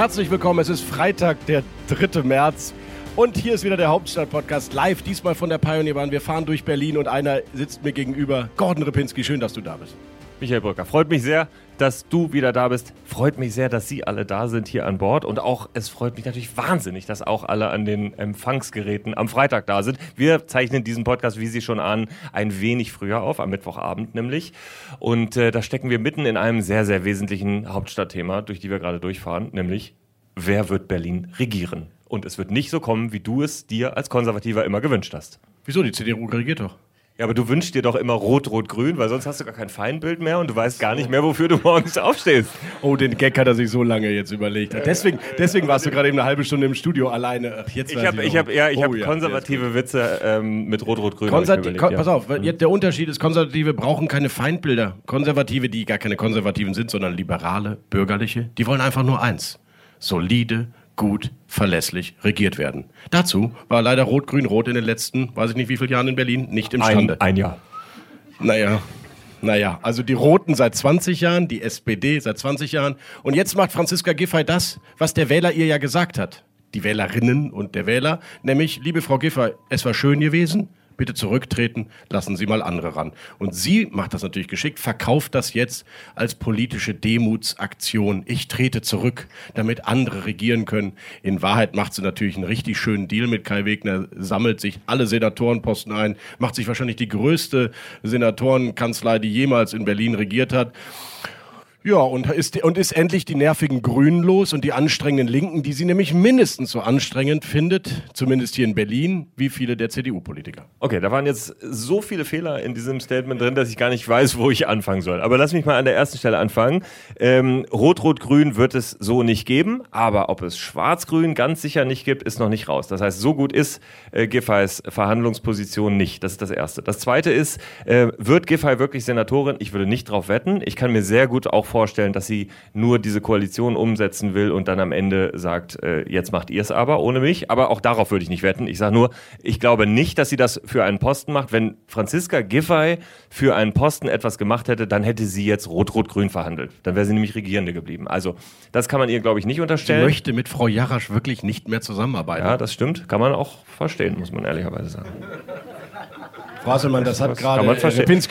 Herzlich willkommen, es ist Freitag, der 3. März. Und hier ist wieder der Hauptstadt-Podcast live, diesmal von der Pioneer One. Wir fahren durch Berlin und einer sitzt mir gegenüber. Gordon Ripinski, schön, dass du da bist. Michael Brücker, freut mich sehr, dass du wieder da bist. Freut mich sehr, dass Sie alle da sind hier an Bord. Und auch, es freut mich natürlich wahnsinnig, dass auch alle an den Empfangsgeräten am Freitag da sind. Wir zeichnen diesen Podcast, wie Sie schon ahnen, ein wenig früher auf, am Mittwochabend nämlich. Und äh, da stecken wir mitten in einem sehr, sehr wesentlichen Hauptstadtthema, durch die wir gerade durchfahren, nämlich wer wird Berlin regieren? Und es wird nicht so kommen, wie du es dir als Konservativer immer gewünscht hast. Wieso? Die CDU regiert doch. Ja, aber du wünschst dir doch immer rot, rot, grün, weil sonst hast du gar kein Feindbild mehr und du weißt gar nicht mehr, wofür du morgens aufstehst. Oh, den Gag hat er sich so lange jetzt überlegt. Deswegen, deswegen warst du gerade eben eine halbe Stunde im Studio alleine. Jetzt Ich habe ich hab, ja, ich Oh hab ja, konservative Witze ähm, mit rot, rot, grün. hab ich mir Konservati kon ja. Pass auf, jetzt der Unterschied ist, Konservative brauchen keine Feindbilder. Konservative, die gar keine Konservativen sind, sondern liberale, bürgerliche, die wollen einfach nur eins. Solide, gut, verlässlich regiert werden. Dazu war leider Rot-Grün-Rot in den letzten, weiß ich nicht wie viele Jahren in Berlin, nicht imstande. Ein, ein Jahr. Naja, naja, also die Roten seit 20 Jahren, die SPD seit 20 Jahren. Und jetzt macht Franziska Giffey das, was der Wähler ihr ja gesagt hat. Die Wählerinnen und der Wähler, nämlich, liebe Frau Giffey, es war schön gewesen, bitte zurücktreten, lassen Sie mal andere ran. Und sie macht das natürlich geschickt, verkauft das jetzt als politische Demutsaktion. Ich trete zurück, damit andere regieren können. In Wahrheit macht sie natürlich einen richtig schönen Deal mit Kai Wegner, sammelt sich alle Senatorenposten ein, macht sich wahrscheinlich die größte Senatorenkanzlei, die jemals in Berlin regiert hat. Ja, und ist, und ist endlich die nervigen Grünen los und die anstrengenden Linken, die sie nämlich mindestens so anstrengend findet, zumindest hier in Berlin, wie viele der CDU-Politiker. Okay, da waren jetzt so viele Fehler in diesem Statement drin, dass ich gar nicht weiß, wo ich anfangen soll. Aber lass mich mal an der ersten Stelle anfangen. Ähm, Rot-Rot-Grün wird es so nicht geben, aber ob es Schwarz-Grün ganz sicher nicht gibt, ist noch nicht raus. Das heißt, so gut ist äh, Giffey's Verhandlungsposition nicht. Das ist das Erste. Das Zweite ist, äh, wird Giffey wirklich Senatorin? Ich würde nicht drauf wetten. Ich kann mir sehr gut auch vorstellen, dass sie nur diese Koalition umsetzen will und dann am Ende sagt, äh, jetzt macht ihr es aber ohne mich. Aber auch darauf würde ich nicht wetten. Ich sage nur, ich glaube nicht, dass sie das für einen Posten macht. Wenn Franziska Giffey für einen Posten etwas gemacht hätte, dann hätte sie jetzt Rot-Rot-Grün verhandelt. Dann wäre sie nämlich Regierende geblieben. Also das kann man ihr, glaube ich, nicht Sie unterstellen. möchte mit Frau Jarasch wirklich nicht mehr zusammenarbeiten. ja, das stimmt. Kann man auch verstehen, muss man ehrlicherweise sagen. Frau Hasselmann, das hat Das gerade äh,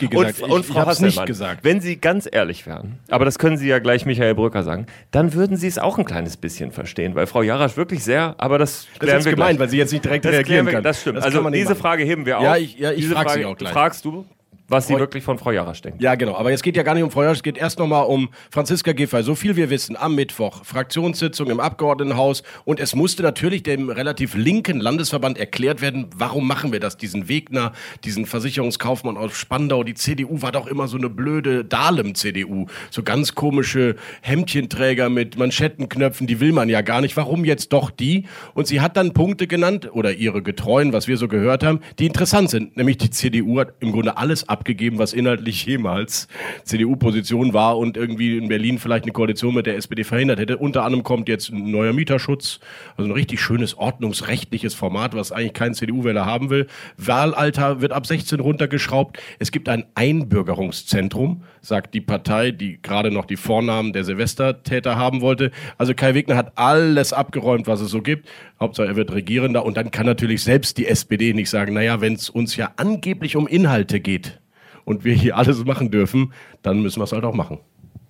gesagt. Und, und ich Frau ich nicht gesagt. Wenn Sie ganz ehrlich wären, aber das können Sie ja gleich Michael Brücker sagen, dann würden Sie es auch ein kleines bisschen verstehen, weil Frau Jarasch wirklich sehr, aber das Das klären ist wir gemein, gleich. weil sie jetzt nicht direkt Das, reagieren wir, kann. das stimmt. kann also diese machen. Frage heben wir auf. Ja, ich, ja, ich diese frage Frage sie auch gleich. fragst du, was sie wirklich von Frau Jarasch denkt. Ja, genau. Aber jetzt geht ja gar nicht um Frau Jarasch, es geht erst nochmal um Franziska Giffey. So viel wir wissen, am Mittwoch, Fraktionssitzung im Abgeordnetenhaus. Und es musste natürlich dem relativ linken Landesverband erklärt werden, warum machen wir das? Diesen Wegner, diesen Versicherungskaufmann aus Spandau. Die CDU war doch immer so eine blöde Dahlem-CDU. So ganz komische Hemdchenträger mit Manschettenknöpfen, die will man ja gar nicht. Warum jetzt doch die? Und sie hat dann Punkte genannt, oder ihre Getreuen, was wir so gehört haben, die interessant sind. Nämlich die CDU hat im Grunde alles abgegeben, was inhaltlich jemals CDU-Position war und irgendwie in Berlin vielleicht eine Koalition mit der SPD verhindert hätte. Unter anderem kommt jetzt ein neuer Mieterschutz, also ein richtig schönes ordnungsrechtliches Format, was eigentlich kein CDU-Wähler haben will. Wahlalter wird ab 16 runtergeschraubt. Es gibt ein Einbürgerungszentrum, sagt die Partei, die gerade noch die Vornamen der Silvestertäter haben wollte. Also Kai Wegner hat alles abgeräumt, was es so gibt. Hauptsache er wird Regierender und dann kann natürlich selbst die SPD nicht sagen, naja, wenn es uns ja angeblich um Inhalte geht und wir hier alles machen dürfen, dann müssen wir es halt auch machen.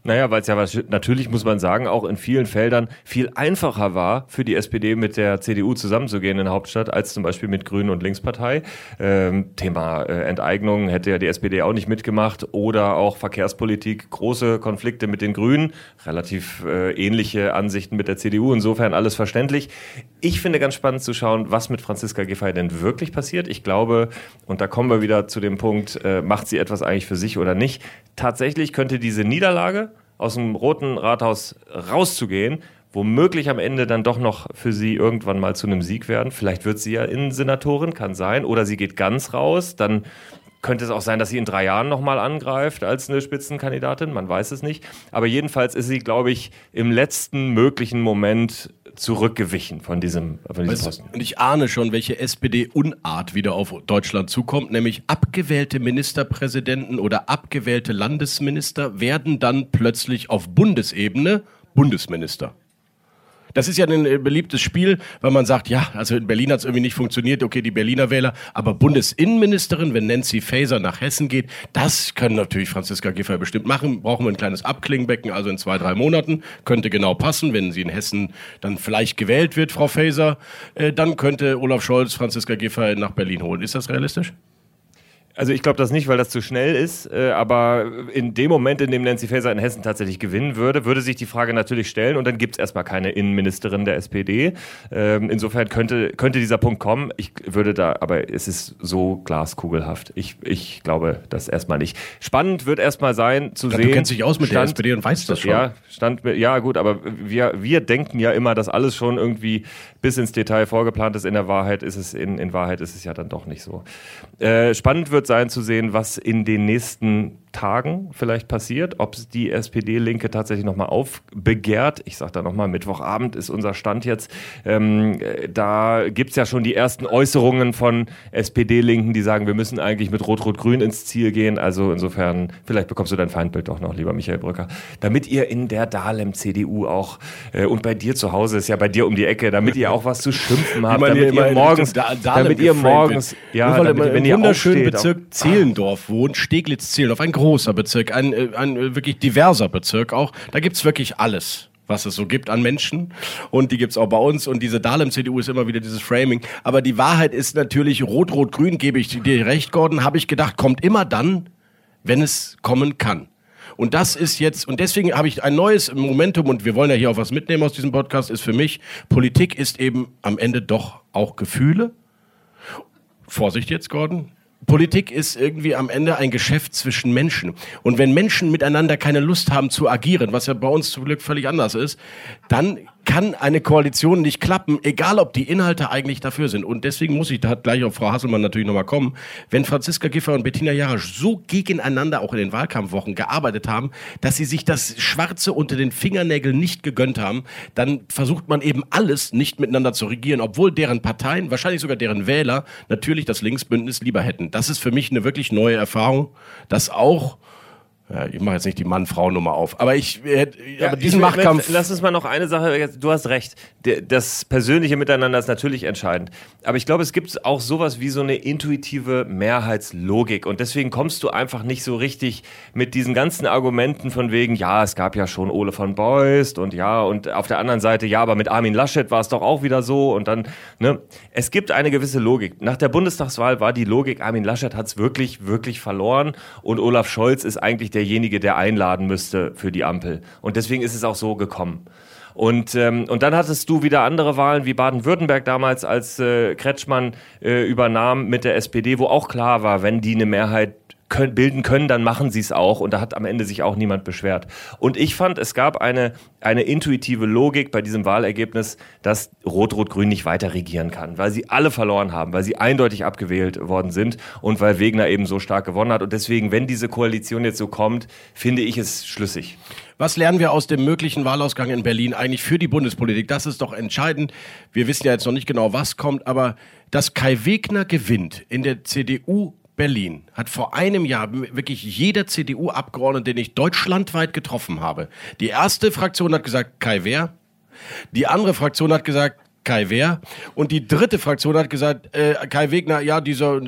Naja, weil es ja was, natürlich muss man sagen, auch in vielen Feldern viel einfacher war für die SPD mit der CDU zusammenzugehen in der Hauptstadt, als zum Beispiel mit Grünen und Linkspartei. Ähm, Thema äh, Enteignung hätte ja die SPD auch nicht mitgemacht oder auch Verkehrspolitik, große Konflikte mit den Grünen, relativ äh, ähnliche Ansichten mit der CDU, insofern alles verständlich. Ich finde ganz spannend zu schauen, was mit Franziska Giffey denn wirklich passiert. Ich glaube, und da kommen wir wieder zu dem Punkt, äh, macht sie etwas eigentlich für sich oder nicht. Tatsächlich könnte diese Niederlage aus dem Roten Rathaus rauszugehen, womöglich am Ende dann doch noch für sie irgendwann mal zu einem Sieg werden. Vielleicht wird sie ja Innensenatorin, kann sein, oder sie geht ganz raus, dann könnte es auch sein, dass sie in drei Jahren nochmal angreift als eine Spitzenkandidatin, man weiß es nicht. Aber jedenfalls ist sie, glaube ich, im letzten möglichen Moment zurückgewichen von diesem, von diesem Posten. Und ich ahne schon, welche SPD-Unart wieder auf Deutschland zukommt, nämlich abgewählte Ministerpräsidenten oder abgewählte Landesminister werden dann plötzlich auf Bundesebene Bundesminister. Das ist ja ein äh, beliebtes Spiel, weil man sagt, ja, also in Berlin hat es irgendwie nicht funktioniert, okay, die Berliner Wähler, aber Bundesinnenministerin, wenn Nancy Faeser nach Hessen geht, das können natürlich Franziska Giffey bestimmt machen. Brauchen wir ein kleines Abklingbecken, also in zwei, drei Monaten, könnte genau passen, wenn sie in Hessen dann vielleicht gewählt wird, Frau Faeser, äh, dann könnte Olaf Scholz Franziska Giffey nach Berlin holen. Ist das realistisch? Also ich glaube das nicht, weil das zu schnell ist. Äh, aber in dem Moment, in dem Nancy Faeser in Hessen tatsächlich gewinnen würde, würde sich die Frage natürlich stellen und dann gibt es erstmal keine Innenministerin der SPD. Ähm, insofern könnte, könnte dieser Punkt kommen. Ich würde da, aber es ist so glaskugelhaft. Ich, ich glaube das erstmal nicht. Spannend wird erstmal sein zu Ja, sehen. du kennst dich aus mit der Stand- SPD und weißt das schon. Ja, stand, ja gut, aber wir, wir denken ja immer, dass alles schon irgendwie bis ins Detail vorgeplant ist. In der Wahrheit ist es, in, in Wahrheit ist es ja dann doch nicht so. Äh, spannend wird sein zu sehen, was in den nächsten Tagen vielleicht passiert, ob es die SPD-Linke tatsächlich nochmal aufbegehrt. Ich sage da nochmal, Mittwochabend ist unser Stand jetzt. Ähm, äh, da gibt es ja schon die ersten Äußerungen von SPD-Linken, die sagen, wir müssen eigentlich mit Rot-Rot-Grün ins Ziel gehen. Also insofern, vielleicht bekommst du dein Feindbild doch noch, lieber Michael Brücker. Damit ihr in der Dahlem-CDU auch äh, und bei dir zu Hause ist ja bei dir um die Ecke, damit ihr auch was zu schimpfen habt, damit ihr morgens, Da- damit ihr morgens, ja, damit, wenn ihr wunderschönen Bezirk Zehlendorf wohnt, Steglitz-Zehlendorf, ein großer Bezirk, ein, äh, ein äh, wirklich diverser Bezirk auch. Da gibt's wirklich alles was es so gibt an Menschen und die gibt's auch bei uns und diese Dahlem-CDU ist immer wieder dieses Framing, aber die Wahrheit ist natürlich Rot-Rot-Grün, gebe ich dir recht, Gordon, habe ich gedacht, kommt immer dann, wenn es kommen kann. Und das ist jetzt, und deswegen habe ich ein neues Momentum, und wir wollen ja hier auch was mitnehmen aus diesem Podcast, ist für mich, Politik ist eben am Ende doch auch Gefühle. Vorsicht jetzt, Gordon. Politik ist irgendwie am Ende ein Geschäft zwischen Menschen. Und wenn Menschen miteinander keine Lust haben zu agieren, was ja bei uns zum Glück völlig anders ist, dann kann eine Koalition nicht klappen, egal ob die Inhalte eigentlich dafür sind. Und deswegen muss ich da gleich auf Frau Hasselmann natürlich nochmal kommen. Wenn Franziska Giffey und Bettina Jarasch so gegeneinander auch in den Wahlkampfwochen gearbeitet haben, dass sie sich das Schwarze unter den Fingernägeln nicht gegönnt haben, dann versucht man eben alles nicht miteinander zu regieren, obwohl deren Parteien, wahrscheinlich sogar deren Wähler, natürlich das Linksbündnis lieber hätten. Das ist für mich eine wirklich neue Erfahrung, dass auch ja, ich mache jetzt nicht die Mann-Frau-Nummer auf, aber ich, äh, aber diesen ich- Machtkampf. Lass uns mal noch eine Sache, du hast recht, Der- das persönliche Miteinander ist natürlich entscheidend. Aber ich glaube, es gibt auch sowas wie so eine intuitive Mehrheitslogik. Und deswegen kommst du einfach nicht so richtig mit diesen ganzen Argumenten von wegen, ja, es gab ja schon Ole von Beust und ja, und auf der anderen Seite, ja, aber mit Armin Laschet war es doch auch wieder so. Und dann, ne, es gibt eine gewisse Logik. Nach der Bundestagswahl war die Logik, Armin Laschet hat es wirklich, wirklich verloren und Olaf Scholz ist eigentlich derjenige, der einladen müsste für die Ampel. Und deswegen ist es auch so gekommen. Und, ähm, und dann hattest du wieder andere Wahlen wie Baden-Württemberg damals, als äh, Kretschmann äh, übernahm mit der SPD, wo auch klar war, wenn die eine Mehrheit können, bilden können, dann machen sie es auch. Und da hat am Ende sich auch niemand beschwert. Und ich fand, es gab eine, eine intuitive Logik bei diesem Wahlergebnis, dass Rot-Rot-Grün nicht weiter regieren kann, weil sie alle verloren haben, weil sie eindeutig abgewählt worden sind und weil Wegner eben so stark gewonnen hat. Und deswegen, wenn diese Koalition jetzt so kommt, finde ich es schlüssig. Was lernen wir aus dem möglichen Wahlausgang in Berlin eigentlich für die Bundespolitik? Das ist doch entscheidend. Wir wissen ja jetzt noch nicht genau, was kommt, aber dass Kai Wegner gewinnt in der CDU Berlin hat vor einem Jahr wirklich jeder CDU-Abgeordnete, den ich deutschlandweit getroffen habe. Die erste Fraktion hat gesagt, Kai Wehr. Die andere Fraktion hat gesagt, Kai Wehr. Und die dritte Fraktion hat gesagt, äh, Kai Wegner, ja, dieser,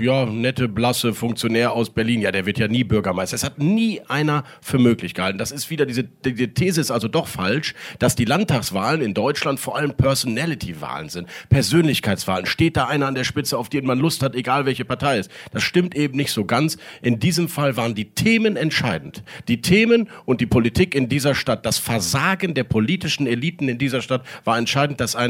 ja, nette, blasse Funktionär aus Berlin, ja, der wird ja nie Bürgermeister. Es hat nie einer für möglich gehalten. Das ist wieder, diese, die, die These ist also doch falsch, dass die Landtagswahlen in Deutschland vor allem Personality-Wahlen sind. Persönlichkeitswahlen. Steht da einer an der Spitze, auf den man Lust hat, egal welche Partei ist. Das stimmt eben nicht so ganz. In diesem Fall waren die Themen entscheidend. Die Themen und die Politik in dieser Stadt, das Versagen der politischen Eliten in dieser Stadt war entscheidend, dass ein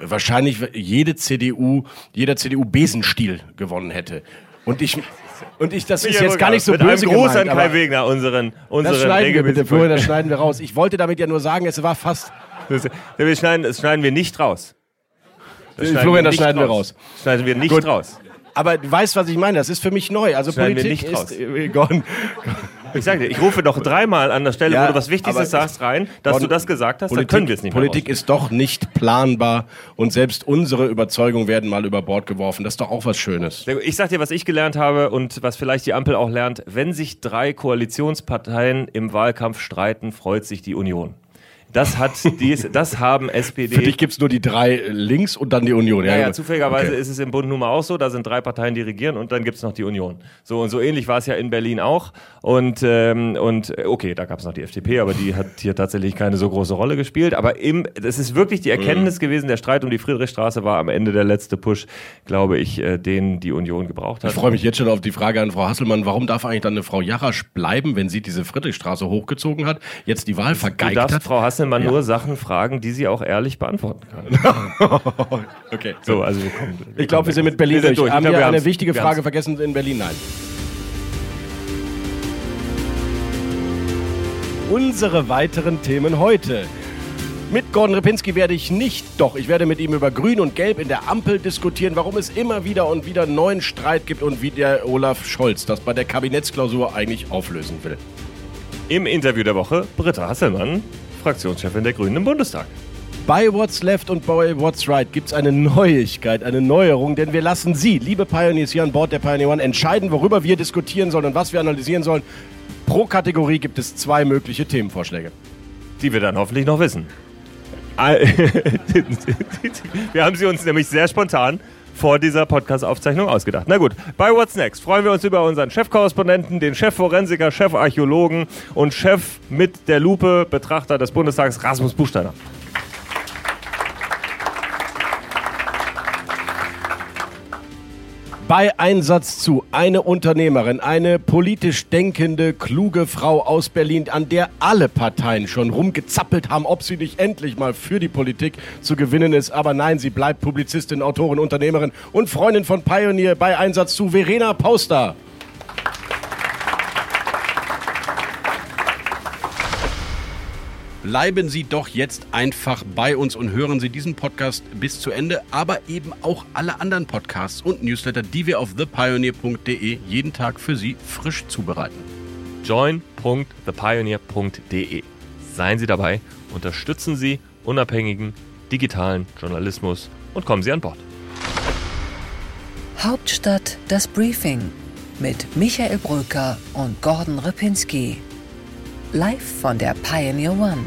wahrscheinlich jede CDU, jeder CDU Besenstiel gewonnen hätte. Und ich und ich, das ist jetzt gar nicht so Mit böse einem Gruß gemeint, an Kai Wegner, unseren, unseren das schneiden wir bitte vorher, das schneiden wir raus. Ich wollte damit ja nur sagen, es war fast, Das, wir schneiden, das schneiden wir nicht raus. Das Florian, wir das nicht schneiden wir raus. Schneiden wir nicht Gut. raus. Aber du weißt, was ich meine. Das ist für mich neu. Also Schneiden wir Politik nicht raus. ist äh, Gordon, Ich sage dir, ich rufe doch dreimal an der Stelle, Ja, wo du was Wichtiges sagst, rein, dass du das gesagt hast, Politik, dann können wir es nicht mehr Politik ist doch nicht planbar und selbst unsere Überzeugungen werden mal über Bord geworfen. Das ist doch auch was Schönes. Ich sag dir, was ich gelernt habe und was vielleicht die Ampel auch lernt. Wenn sich drei Koalitionsparteien im Wahlkampf streiten, freut sich die Union. Das hat dies, das haben SPD. Für dich gibt's nur die drei links und dann die Union. ja, ja, zufälligerweise Okay. ist es im Bund nun mal auch so, da sind drei Parteien, die regieren und dann gibt's noch die Union. So und so ähnlich war es ja in Berlin auch. Und, ähm, und äh, okay, da gab's noch die FDP, aber die hat hier tatsächlich keine so große Rolle gespielt. Aber im, das ist wirklich die Erkenntnis Mhm. gewesen, der Streit um die Friedrichstraße war am Ende der letzte Push, glaube ich, äh, den die Union gebraucht hat. Ich freue mich jetzt schon auf die Frage an Frau Hasselmann. Warum darf eigentlich dann eine Frau Jarasch bleiben, wenn sie diese Friedrichstraße hochgezogen hat, jetzt die Wahl Du vergeigt darfst hat? Frau Hasselmann Ja. nur Sachen fragen, die sie auch ehrlich beantworten kann. okay. So, also wir kommen. Ich glaube, wir sind mit Berlin Wir sind durch. durch. Haben wir wir eine wichtige Wir Frage haben's. vergessen in Berlin? Nein. Unsere weiteren Themen heute. Mit Gordon Repinski werde ich nicht, doch ich werde mit ihm über Grün und Gelb in der Ampel diskutieren, warum es immer wieder und wieder neuen Streit gibt und wie der Olaf Scholz das bei der Kabinettsklausur eigentlich auflösen will. Im Interview der Woche Britta Hasselmann, Fraktionschefin der Grünen im Bundestag. Bei What's Left und bei What's Right gibt es eine Neuigkeit, eine Neuerung, denn wir lassen Sie, liebe Pioneers hier an Bord der Pioneer One, entscheiden, worüber wir diskutieren sollen und was wir analysieren sollen. Pro Kategorie gibt es zwei mögliche Themenvorschläge. Die wir dann hoffentlich noch wissen. Wir haben sie uns nämlich sehr spontan vor dieser Podcast-Aufzeichnung ausgedacht. Na gut, bei What's Next freuen wir uns über unseren Chefkorrespondenten, den Chefforensiker, Chefarchäologen und Chef mit der Lupe, Betrachter des Bundestags, Rasmus Buchsteiner. Bei Einsatz zu eine Unternehmerin, eine politisch denkende, kluge Frau aus Berlin, an der alle Parteien schon rumgezappelt haben, ob sie nicht endlich mal für die Politik zu gewinnen ist. Aber nein, sie bleibt Publizistin, Autorin, Unternehmerin und Freundin von Pioneer bei Einsatz zu Verena Pauster. Bleiben Sie doch jetzt einfach bei uns und hören Sie diesen Podcast bis zu Ende, aber eben auch alle anderen Podcasts und Newsletter, die wir auf thepioneer.de jeden Tag für Sie frisch zubereiten. join.thepioneer.de. Seien Sie dabei, unterstützen Sie unabhängigen digitalen Journalismus und kommen Sie an Bord. Hauptstadt das Briefing mit Michael Brücker und Gordon Ripinski. Live von der Pioneer One.